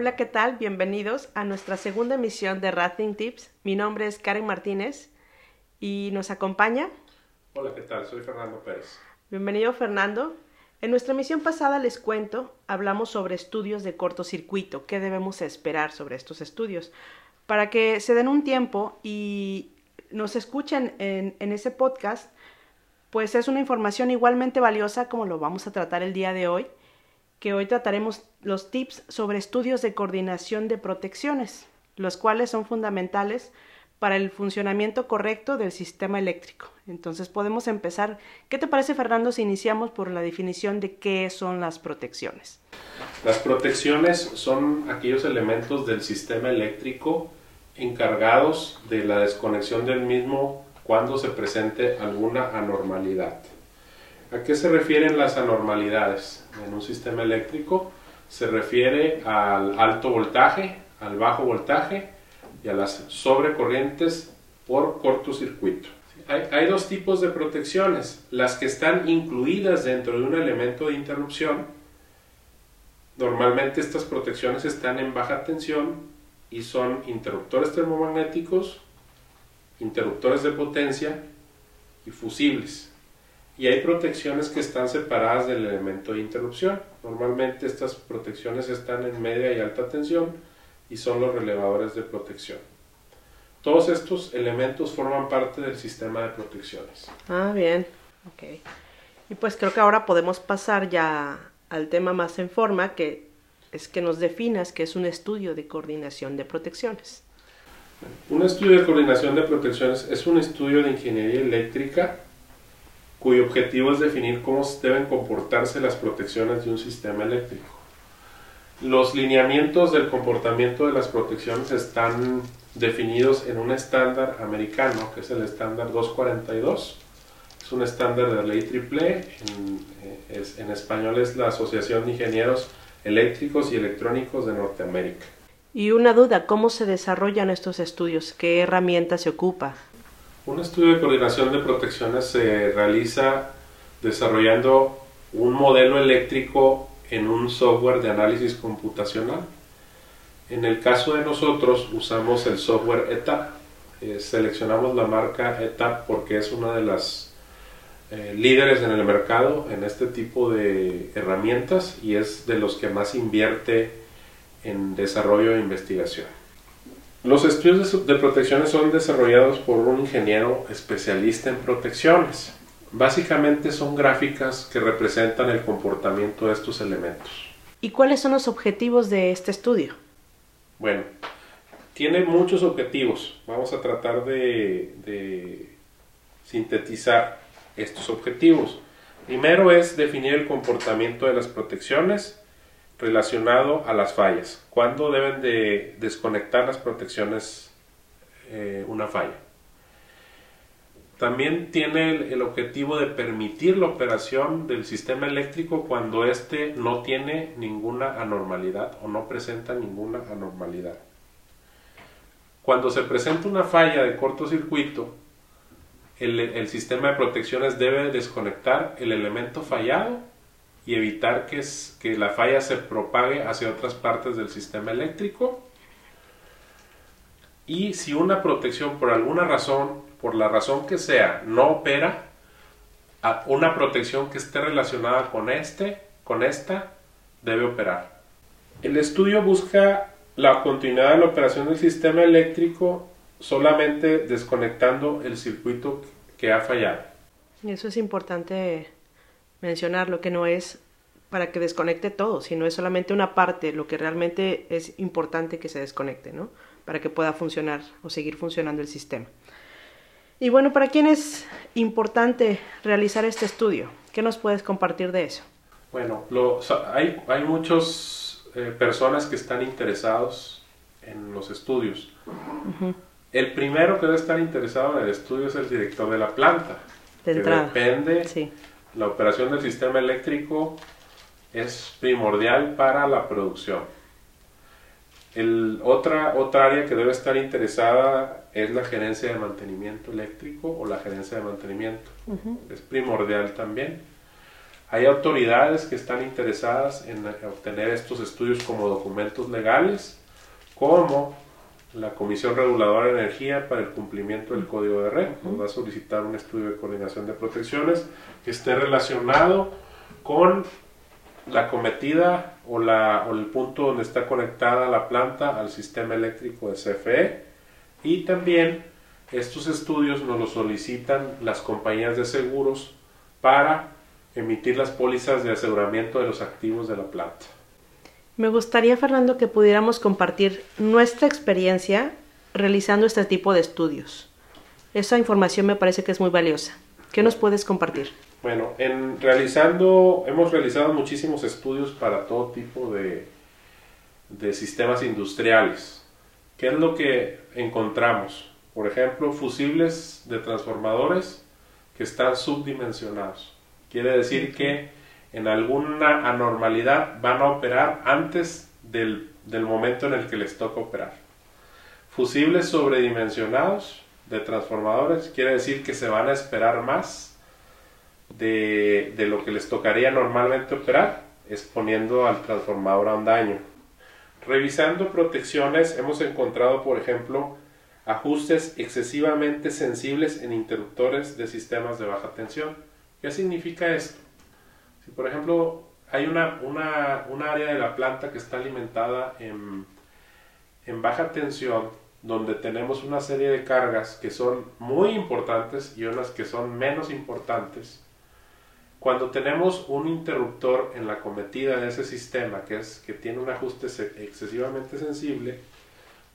Hola, ¿qué tal? Bienvenidos a nuestra segunda emisión de Rathing Tips. Mi nombre es Karen Martínez y nos acompaña. Hola, ¿qué tal? Soy Fernando Pérez. Bienvenido, Fernando. En nuestra emisión pasada les cuento, hablamos sobre estudios de cortocircuito, qué debemos esperar sobre estos estudios, para que se den un tiempo y nos escuchen en, en ese podcast, pues es una información igualmente valiosa como lo vamos a tratar el día de hoy, que hoy trataremos los tips sobre estudios de coordinación de protecciones, los cuales son fundamentales para el funcionamiento correcto del sistema eléctrico. Entonces podemos empezar. ¿Qué te parece, Fernando, si iniciamos por la definición de qué son las protecciones? Las protecciones son aquellos elementos del sistema eléctrico encargados de la desconexión del mismo cuando se presente alguna anormalidad. ¿A qué se refieren las anormalidades en un sistema eléctrico? Se refiere al alto voltaje, al bajo voltaje, y a las sobrecorrientes por cortocircuito. Hay, hay, dos tipos de protecciones, las que están incluidas dentro de un elemento de interrupción. Normalmente estas protecciones están en baja tensión y son interruptores termomagnéticos, interruptores de potencia y fusibles. Y hay protecciones que están separadas del elemento de interrupción. Normalmente estas protecciones están en media y alta tensión y son los relevadores de protección. Todos estos elementos forman parte del sistema de protecciones. Ah, bien. Ok. Y pues creo que ahora podemos pasar ya al tema más en forma, que es que nos definas que es un estudio de coordinación de protecciones. Un estudio de coordinación de protecciones es un estudio de ingeniería eléctrica cuyo objetivo es definir cómo deben comportarse las protecciones de un sistema eléctrico. Los lineamientos del comportamiento de las protecciones están definidos en un estándar americano, que es el estándar 242. Es un estándar de la ley triple, en, es, en español es la Asociación de Ingenieros Eléctricos y Electrónicos de Norteamérica. Y una duda, ¿cómo se desarrollan estos estudios? ¿Qué herramientas se ocupa? Un estudio de coordinación de protecciones se realiza desarrollando un modelo eléctrico en un software de análisis computacional. En el caso de nosotros usamos el software ETAP. Eh, seleccionamos la marca ETAP porque es una de las eh, líderes en el mercado en este tipo de herramientas y es de los que más invierte en desarrollo e investigación. Los estudios de protecciones son desarrollados por un ingeniero especialista en protecciones. Básicamente son gráficas que representan el comportamiento de estos elementos. ¿Y cuáles son los objetivos de este estudio? Bueno, tiene muchos objetivos. Vamos a tratar de, de sintetizar estos objetivos. Primero es definir el comportamiento de las protecciones relacionado a las fallas. ¿Cuándo deben de desconectar las protecciones eh, una falla? También tiene el, objetivo de permitir la operación del sistema eléctrico cuando éste no tiene ninguna anormalidad o no presenta ninguna anormalidad. Cuando se presenta una falla de cortocircuito, el, el sistema de protecciones debe desconectar el elemento fallado y evitar que, es, que la falla se propague hacia otras partes del sistema eléctrico. Y si una protección por alguna razón, por la razón que sea, no opera, una protección que esté relacionada con este, con esta, debe operar. El estudio busca la continuidad de la operación del sistema eléctrico solamente desconectando el circuito que ha fallado. Eso es importante mencionarlo, que no es para que desconecte todo, sino es solamente una parte, lo que realmente es importante que se desconecte, ¿no? Para que pueda funcionar o seguir funcionando el sistema. Y bueno, ¿para quién es importante realizar este estudio? ¿Qué nos puedes compartir de eso? Bueno, lo, hay, hay muchas eh, personas que están interesados en los estudios. Uh -huh. El primero que debe estar interesado en el estudio es el director de la planta. De que entrada. depende, Sí. la operación del sistema eléctrico es primordial para la producción. El, otra, otra área que debe estar interesada es la gerencia de mantenimiento eléctrico o la gerencia de mantenimiento. Es primordial también. Hay autoridades que están interesadas en obtener estos estudios como documentos legales, como la Comisión Reguladora de Energía para el cumplimiento del Código de Red. Nos va a solicitar un estudio de coordinación de protecciones que esté relacionado con la cometida o, la, o el punto donde está conectada la planta al sistema eléctrico de CFE y también estos estudios nos los solicitan las compañías de seguros para emitir las pólizas de aseguramiento de los activos de la planta. Me gustaría, Fernando, que pudiéramos compartir nuestra experiencia realizando este tipo de estudios. Esa información me parece que es muy valiosa. ¿Qué nos puedes compartir? Bueno, en realizando, hemos realizado muchísimos estudios para todo tipo de, de sistemas industriales. ¿Qué es lo que encontramos? Por ejemplo, fusibles de transformadores que están subdimensionados. Quiere decir que en alguna anormalidad van a operar antes del, del momento en el que les toca operar. Fusibles sobredimensionados de transformadores quiere decir que se van a esperar más de, de, lo que les tocaría normalmente operar, exponiendo al transformador a un daño. Revisando protecciones hemos encontrado, por ejemplo, ajustes excesivamente sensibles en interruptores de sistemas de baja tensión. ¿Qué significa esto? Si por ejemplo hay una, una, una área de la planta que está alimentada en, en baja tensión, donde tenemos una serie de cargas que son muy importantes y unas que son menos importantes, cuando tenemos un interruptor en la cometida de ese sistema que, es, que tiene un ajuste excesivamente sensible,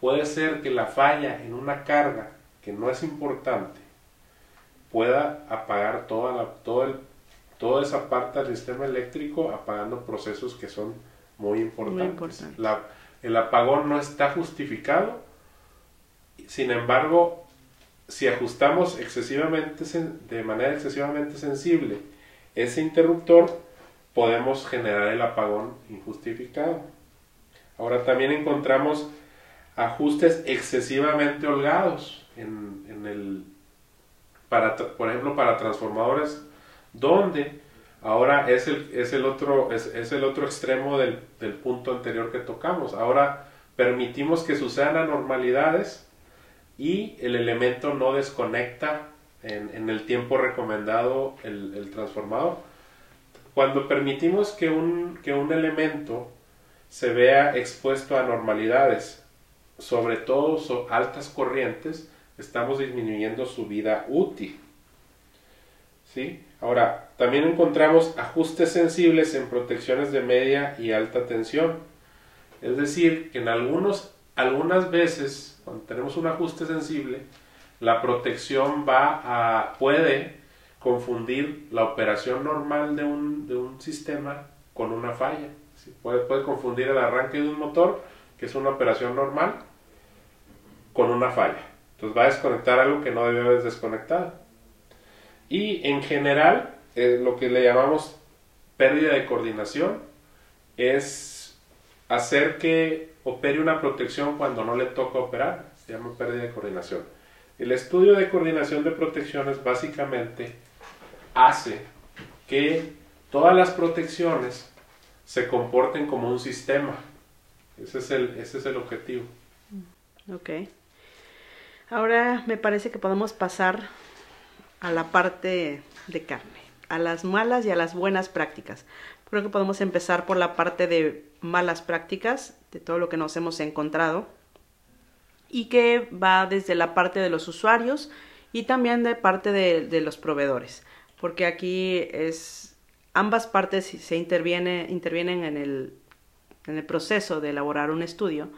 puede ser que la falla en una carga que no es importante pueda apagar toda, la, todo el, toda esa parte del sistema eléctrico apagando procesos que son muy importantes. La, el apagón no está justificado, sin embargo, si ajustamos excesivamente, de manera excesivamente sensible ese interruptor, podemos generar el apagón injustificado. Ahora también encontramos ajustes excesivamente holgados en, en el, para, por ejemplo, para transformadores, donde ahora es el, es el, otro, es, es el otro extremo del, del, punto anterior que tocamos. Ahora permitimos que sucedan anormalidades y el elemento no desconecta en, el tiempo recomendado el, el, transformador. Cuando permitimos que un, que un elemento se vea expuesto a anormalidades, sobre todo altas corrientes, estamos disminuyendo su vida útil. ¿Sí? Ahora, también encontramos ajustes sensibles en protecciones de media y alta tensión. Es decir, que en algunos, algunas veces, cuando tenemos un ajuste sensible, la protección va a, puede confundir la operación normal de un, de un sistema con una falla. Puede, puede confundir el arranque de un motor, que es una operación normal, con una falla. Entonces va a desconectar algo que no debe haber desconectado. Y en general, eh, lo que le llamamos pérdida de coordinación es hacer que opere una protección cuando no le toca operar. Se llama pérdida de coordinación. El estudio de coordinación de protecciones básicamente hace que todas las protecciones se comporten como un sistema. Ese es el, ese es el objetivo. Ok. Ahora me parece que podemos pasar a la parte de carne, a las malas y a las buenas prácticas. Creo que podemos empezar por la parte de malas prácticas, de todo lo que nos hemos encontrado, y que va desde la parte de los usuarios y también de parte de, los proveedores, porque aquí es ambas partes se interviene, intervienen en el, en el proceso de elaborar un estudio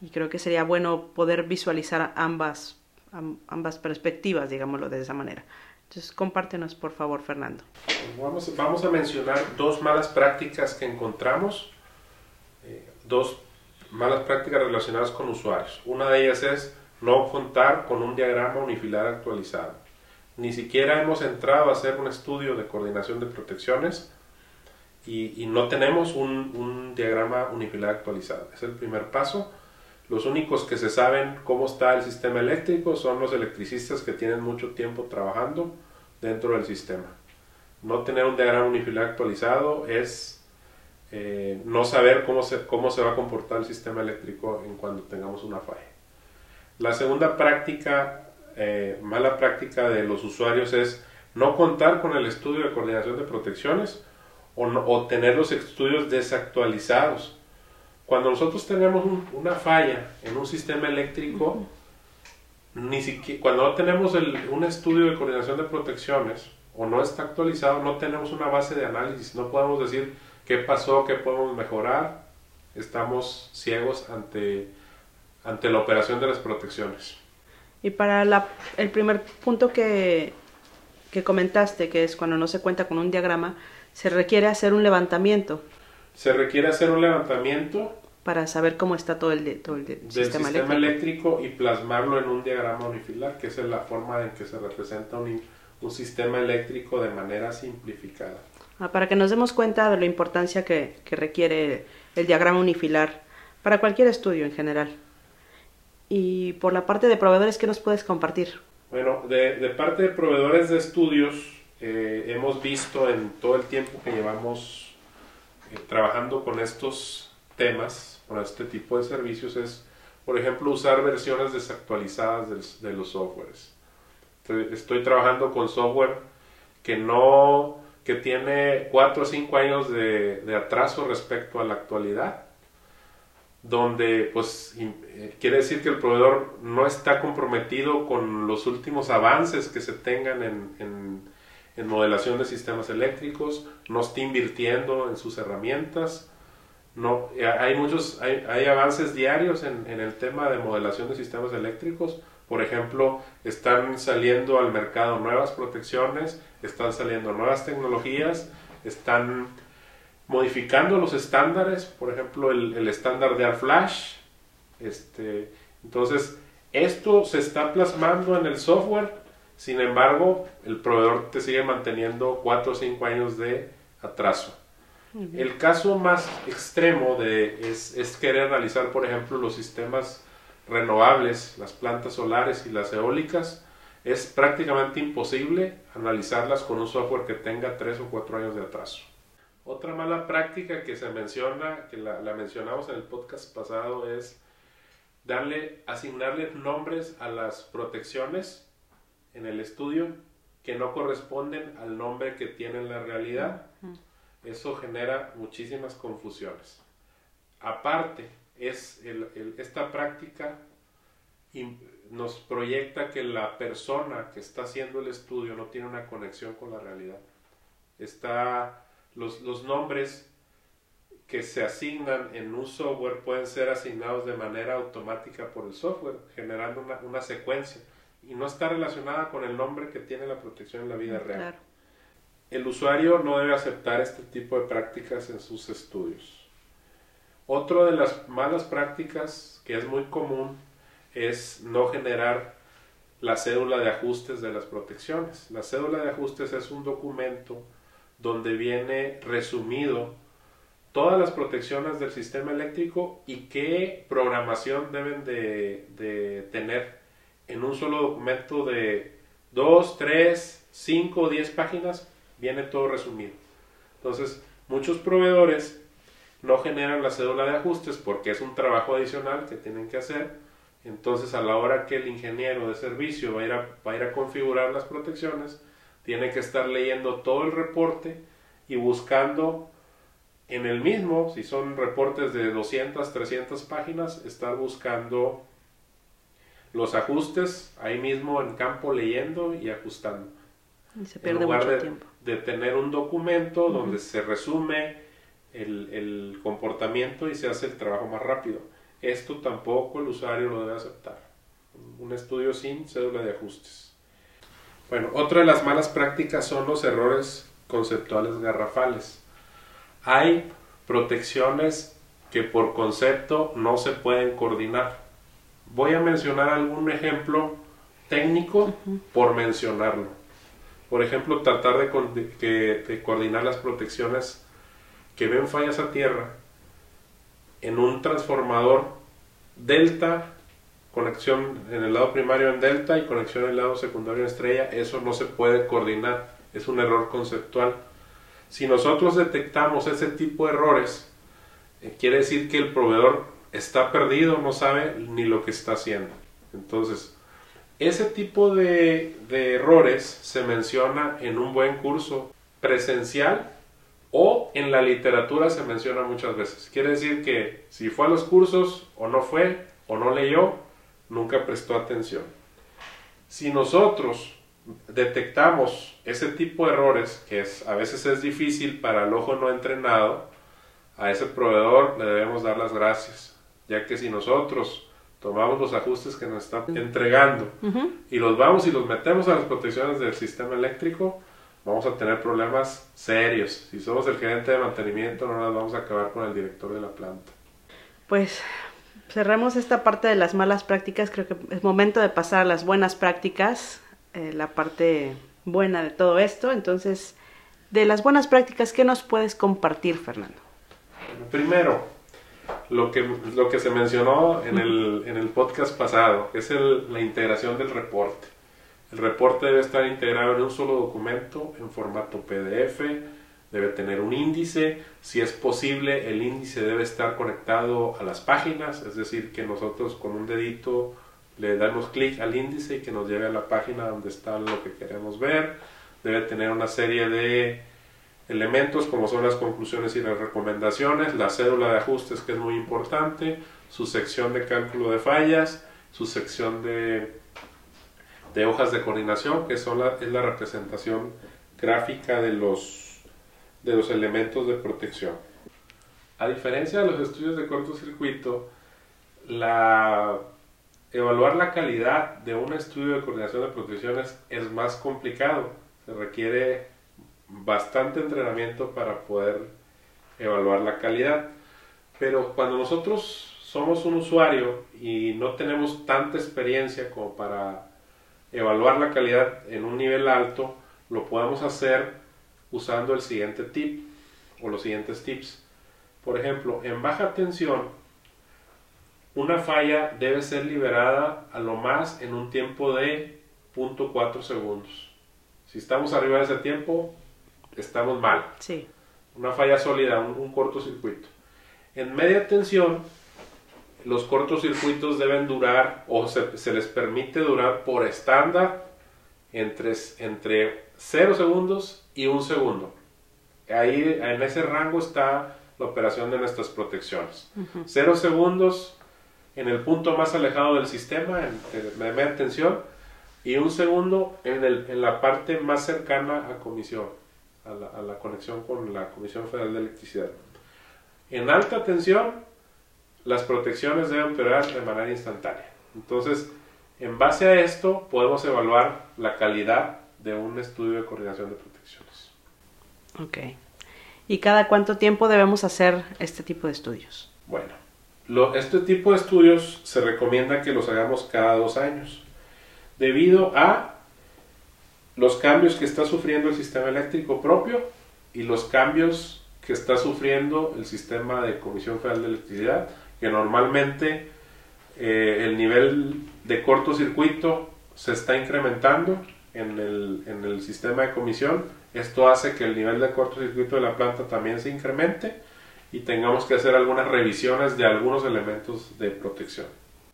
y creo que sería bueno poder visualizar ambas, ambas perspectivas, digámoslo de esa manera. Entonces, compártenos, por favor, Fernando. Vamos, vamos a mencionar dos malas prácticas que encontramos, eh, dos malas prácticas relacionadas con usuarios. Una de ellas es no contar con un diagrama unifilar actualizado. Ni siquiera hemos entrado a hacer un estudio de coordinación de protecciones y, no tenemos un, un diagrama unifilar actualizado. Es el primer paso los únicos que se saben cómo está el sistema eléctrico son los electricistas que tienen mucho tiempo trabajando dentro del sistema. No tener un diagrama unifilar actualizado es eh, no saber cómo se, cómo se va a comportar el sistema eléctrico en cuando tengamos una falla. La segunda práctica, eh, mala práctica de los usuarios es no contar con el estudio de coordinación de protecciones o, o tener los estudios desactualizados. Cuando nosotros tenemos una falla en un sistema eléctrico, ni siquiera, cuando no tenemos un estudio de coordinación de protecciones o no está actualizado, no tenemos una base de análisis, no podemos decir qué pasó, qué podemos mejorar, estamos ciegos ante, ante la operación de las protecciones. Y para la, el primer punto que, que comentaste, que es cuando no se cuenta con un diagrama, se requiere hacer un levantamiento. Se requiere hacer un levantamiento para saber cómo está todo el, todo el sistema, eléctrico. y plasmarlo en un diagrama unifilar, que es la forma en que se representa un, un sistema eléctrico de manera simplificada. Ah, para que nos demos cuenta de la importancia que, que, requiere el diagrama unifilar para cualquier estudio en general. Y por la parte de proveedores, ¿qué nos puedes compartir? Bueno, de, de parte de proveedores de estudios, eh, hemos visto en todo el tiempo que llevamos eh, trabajando con estos temas, con este tipo de servicios es, por ejemplo, usar versiones desactualizadas de, los softwares. Estoy trabajando con software que no que tiene 4 o 5 años de, atraso respecto a la actualidad, donde pues eh, quiere decir que el proveedor no está comprometido con los últimos avances que se tengan en, en, modelación de sistemas eléctricos, no está invirtiendo en sus herramientas, no, hay muchos, hay avances diarios en, en, el tema de modelación de sistemas eléctricos. Por ejemplo, están saliendo al mercado nuevas protecciones, están saliendo nuevas tecnologías, están modificando los estándares, por ejemplo, el, el estándar de flash Este, entonces, esto se está plasmando en el software, sin embargo, el proveedor te sigue manteniendo 4 o 5 años de atraso. El caso más extremo de, es, es, querer realizar, por ejemplo, los sistemas renovables, las plantas solares y las eólicas. Es prácticamente imposible analizarlas con un software que tenga tres o cuatro años de atraso. Otra mala práctica que se menciona, que la, la mencionamos en el podcast pasado, es darle, asignarle nombres a las protecciones en el estudio que no corresponden al nombre que tiene en la realidad eso genera muchísimas confusiones. Aparte, es esta práctica nos proyecta que la persona que está haciendo el estudio no tiene una conexión con la realidad. Está, los, los nombres que se asignan en un software pueden ser asignados de manera automática por el software, generando una, una secuencia y no está relacionada con el nombre que tiene la protección en la vida real. El usuario no debe aceptar este tipo de prácticas en sus estudios. Otra de las malas prácticas que es muy común es no generar la cédula de ajustes de las protecciones. La cédula de ajustes es un documento donde viene resumido todas las protecciones del sistema eléctrico y qué programación deben de, tener en un solo documento de 2, 3, 5 o 10 páginas viene todo resumido. Entonces, muchos proveedores no generan la cédula de ajustes porque es un trabajo adicional que tienen que hacer. Entonces, a la hora que el ingeniero de servicio va a ir a, va a, ir a configurar las protecciones, tiene que estar leyendo todo el reporte y buscando en el mismo, si son reportes de 200, 300 páginas, estar buscando los ajustes ahí mismo en campo leyendo y ajustando. se pierde mucho tiempo de tener un documento donde se resume el, el, comportamiento y se hace el trabajo más rápido. Esto tampoco el usuario lo debe aceptar. Un estudio sin cédula de ajustes. Bueno, otra de las malas prácticas son los errores conceptuales garrafales. Hay protecciones que por concepto no se pueden coordinar. Voy a mencionar algún ejemplo técnico por mencionarlo. Por ejemplo, tratar de, coordinar las protecciones que ven fallas a tierra en un transformador delta, conexión en el lado primario en delta y conexión en el lado secundario en estrella, eso no se puede coordinar es un error conceptual. Si nosotros detectamos ese tipo de errores, eh, quiere decir que el proveedor está perdido, no sabe ni lo que está haciendo. Entonces, ese tipo de, de errores se menciona en un buen curso presencial o en la literatura se menciona muchas veces. Quiere decir que si fue a los cursos o no fue o no leyó, nunca prestó atención. Si nosotros detectamos ese tipo de errores, que es, a veces es difícil para el ojo no entrenado, a ese proveedor le debemos dar las gracias, ya que si nosotros tomamos los ajustes que nos están entregando y los vamos y los metemos a las protecciones del sistema eléctrico, vamos a tener problemas serios. Si somos el gerente de mantenimiento, no nos vamos a acabar con el director de la planta. Pues cerremos esta parte de las malas prácticas. Creo que es momento de pasar a las buenas prácticas, eh, la parte buena de todo esto. Entonces, de las buenas prácticas, ¿qué nos puedes compartir, Fernando? Primero, lo que, lo que se mencionó en el, en el podcast pasado, es el, la integración del reporte. El reporte debe estar integrado en un solo documento en formato PDF, debe tener un índice, si es posible el índice debe estar conectado a las páginas, es decir, que nosotros con un dedito le damos clic al índice y que nos lleve a la página donde está lo que queremos ver, debe tener una serie de elementos como son las conclusiones y las recomendaciones, la cédula de ajustes que es muy importante, su sección de cálculo de fallas, su sección de, de hojas de coordinación, que son la, es la representación gráfica de los, de los elementos de protección. A diferencia de los estudios de cortocircuito, la, evaluar la calidad de un estudio de coordinación de protecciones es más complicado. Se requiere bastante entrenamiento para poder evaluar la calidad. Pero cuando nosotros somos un usuario y no tenemos tanta experiencia como para evaluar la calidad en un nivel alto, lo podemos hacer usando el siguiente tip o los siguientes tips. Por ejemplo, en baja tensión, una falla debe ser liberada a lo más en un tiempo de 0.4 segundos. Si estamos arriba de ese tiempo, estamos mal. Sí. Una falla sólida, un, un cortocircuito. En media tensión, los cortocircuitos deben durar o se, se les permite durar por estándar entre, entre 0 segundos y 1 segundo. Ahí en ese rango está la operación de nuestras protecciones. 0 segundos en el punto más alejado del sistema, en, en media tensión, y un segundo en, el, en la parte más cercana a comisión a la, a la, conexión con la Comisión Federal de Electricidad. En alta tensión, las protecciones deben operar de manera instantánea. Entonces, en base a esto, podemos evaluar la calidad de un estudio de coordinación de protecciones. Ok. ¿Y cada cuánto tiempo debemos hacer este tipo de estudios? Bueno, lo, este tipo de estudios se recomienda que los hagamos cada dos años, debido a los cambios que está sufriendo el sistema eléctrico propio y los cambios que está sufriendo el sistema de Comisión Federal de Electricidad, que normalmente eh, el nivel de cortocircuito se está incrementando en el, en el sistema de comisión. Esto hace que el nivel de cortocircuito de la planta también se incremente y tengamos que hacer algunas revisiones de algunos elementos de protección.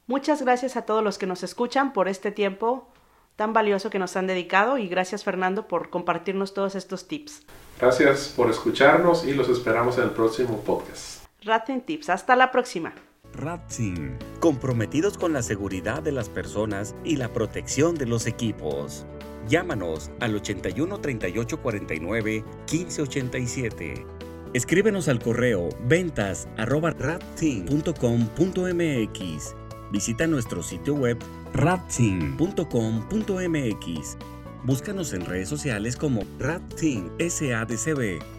Muchas gracias a todos los que nos escuchan por este tiempo tan valioso que nos han dedicado y gracias Fernando por compartirnos todos estos tips. Gracias por escucharnos y los esperamos en el próximo podcast. Ratzin Tips, hasta la próxima. Ratzin, comprometidos con la seguridad de las personas y la protección de los equipos. Llámanos al 81 38 49 15 87. Escríbenos al correo ventas arroba. Visita nuestro sitio web ratzin.com.mx. Búscanos en redes sociales como Ratzin SADCB.